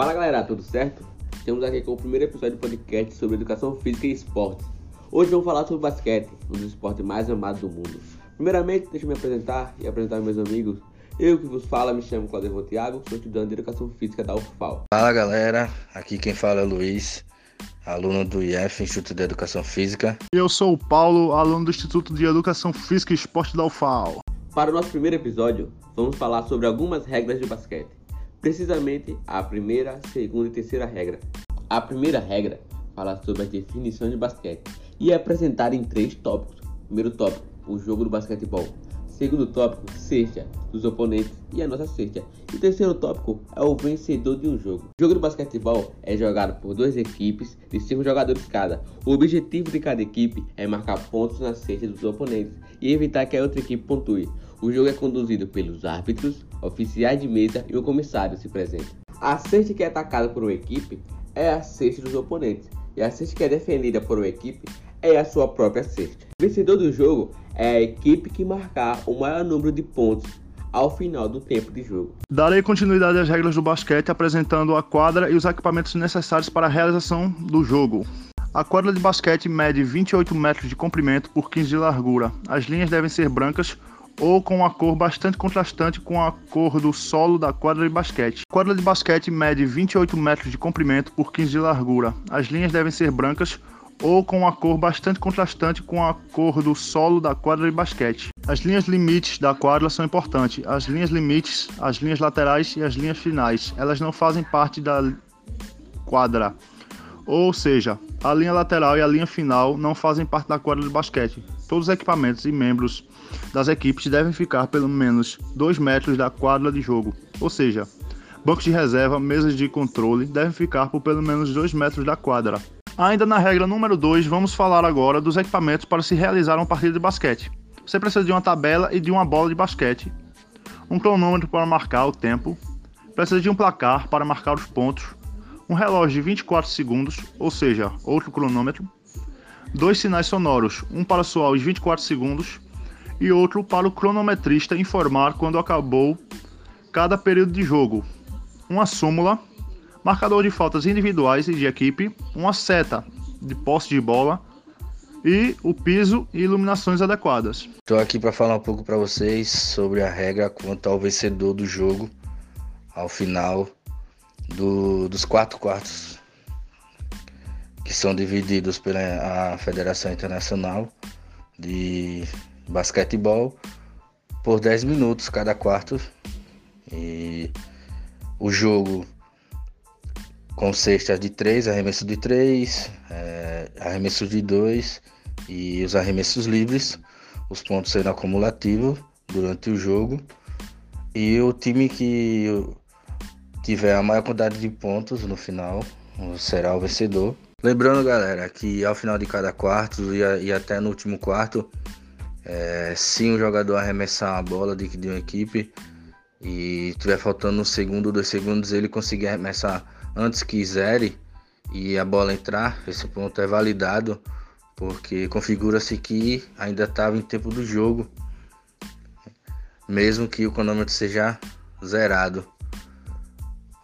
Fala galera, tudo certo? Estamos aqui com o primeiro episódio do podcast sobre educação física e esportes. Hoje vamos falar sobre basquete, um dos esportes mais amados do mundo. Primeiramente, deixa eu me apresentar e apresentar meus amigos. Eu que vos fala, me chamo Claudio Thiago, sou estudante de educação física da UFAL. Fala galera, aqui quem fala é o Luiz, aluno do IF, Instituto de Educação Física. Eu sou o Paulo, aluno do Instituto de Educação Física e Esporte da UFAL. Para o nosso primeiro episódio, vamos falar sobre algumas regras de basquete. Precisamente a primeira, segunda e terceira regra. A primeira regra fala sobre a definição de basquete e é apresentada em três tópicos. Primeiro tópico, o jogo do basquetebol. Segundo tópico, cesta dos oponentes e a nossa cesta. E terceiro tópico é o vencedor de um jogo. O jogo do basquetebol é jogado por duas equipes de cinco jogadores cada. O objetivo de cada equipe é marcar pontos na cesta dos oponentes e evitar que a outra equipe pontue. O jogo é conduzido pelos árbitros, oficiais de mesa e o comissário se presente. A cesta que é atacada por uma equipe é a cesta dos oponentes e a cesta que é defendida por uma equipe é a sua própria cesta. O vencedor do jogo é a equipe que marcar o maior número de pontos ao final do tempo de jogo. Darei continuidade às regras do basquete apresentando a quadra e os equipamentos necessários para a realização do jogo. A quadra de basquete mede 28 metros de comprimento por 15 de largura. As linhas devem ser brancas ou com uma cor bastante contrastante com a cor do solo da quadra de basquete. A quadra de basquete mede 28 metros de comprimento por 15 de largura. As linhas devem ser brancas ou com uma cor bastante contrastante com a cor do solo da quadra de basquete. As linhas limites da quadra são importantes. As linhas limites, as linhas laterais e as linhas finais, elas não fazem parte da quadra. Ou seja, a linha lateral e a linha final não fazem parte da quadra de basquete. Todos os equipamentos e membros das equipes devem ficar pelo menos 2 metros da quadra de jogo. Ou seja, bancos de reserva, mesas de controle devem ficar por pelo menos 2 metros da quadra. Ainda na regra número 2, vamos falar agora dos equipamentos para se realizar uma partida de basquete. Você precisa de uma tabela e de uma bola de basquete, um cronômetro para marcar o tempo, precisa de um placar para marcar os pontos, um relógio de 24 segundos, ou seja, outro cronômetro, dois sinais sonoros, um para soar os 24 segundos e outro para o cronometrista informar quando acabou cada período de jogo, uma súmula marcador de faltas individuais e de equipe, uma seta de posse de bola e o piso e iluminações adequadas. Estou aqui para falar um pouco para vocês sobre a regra quanto ao vencedor do jogo ao final do, dos quatro quartos que são divididos pela Federação Internacional de Basquetebol por 10 minutos cada quarto e o jogo com cestas de 3, arremesso de 3, é, arremesso de 2 e os arremessos livres. Os pontos serão acumulativos durante o jogo. E o time que tiver a maior quantidade de pontos no final será o vencedor. Lembrando, galera, que ao final de cada quarto e, e até no último quarto, é, se um jogador arremessar a bola de, de uma equipe e tiver faltando um segundo ou dois segundos, ele conseguir arremessar antes que zere e a bola entrar, esse ponto é validado porque configura-se que ainda estava em tempo do jogo, mesmo que o cronômetro seja zerado.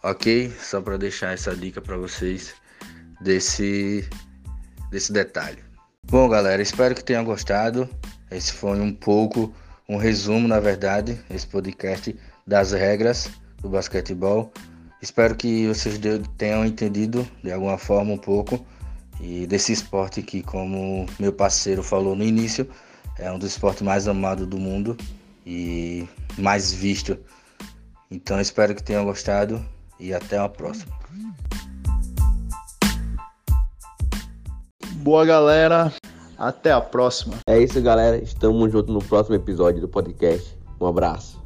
Ok? Só para deixar essa dica para vocês desse, desse detalhe. Bom, galera, espero que tenham gostado. Esse foi um pouco um resumo, na verdade, esse podcast das regras do basquetebol. Espero que vocês tenham entendido de alguma forma um pouco e desse esporte que, como meu parceiro falou no início, é um dos esportes mais amados do mundo e mais visto. Então espero que tenham gostado e até a próxima. Boa galera, até a próxima. É isso galera, estamos juntos no próximo episódio do podcast. Um abraço.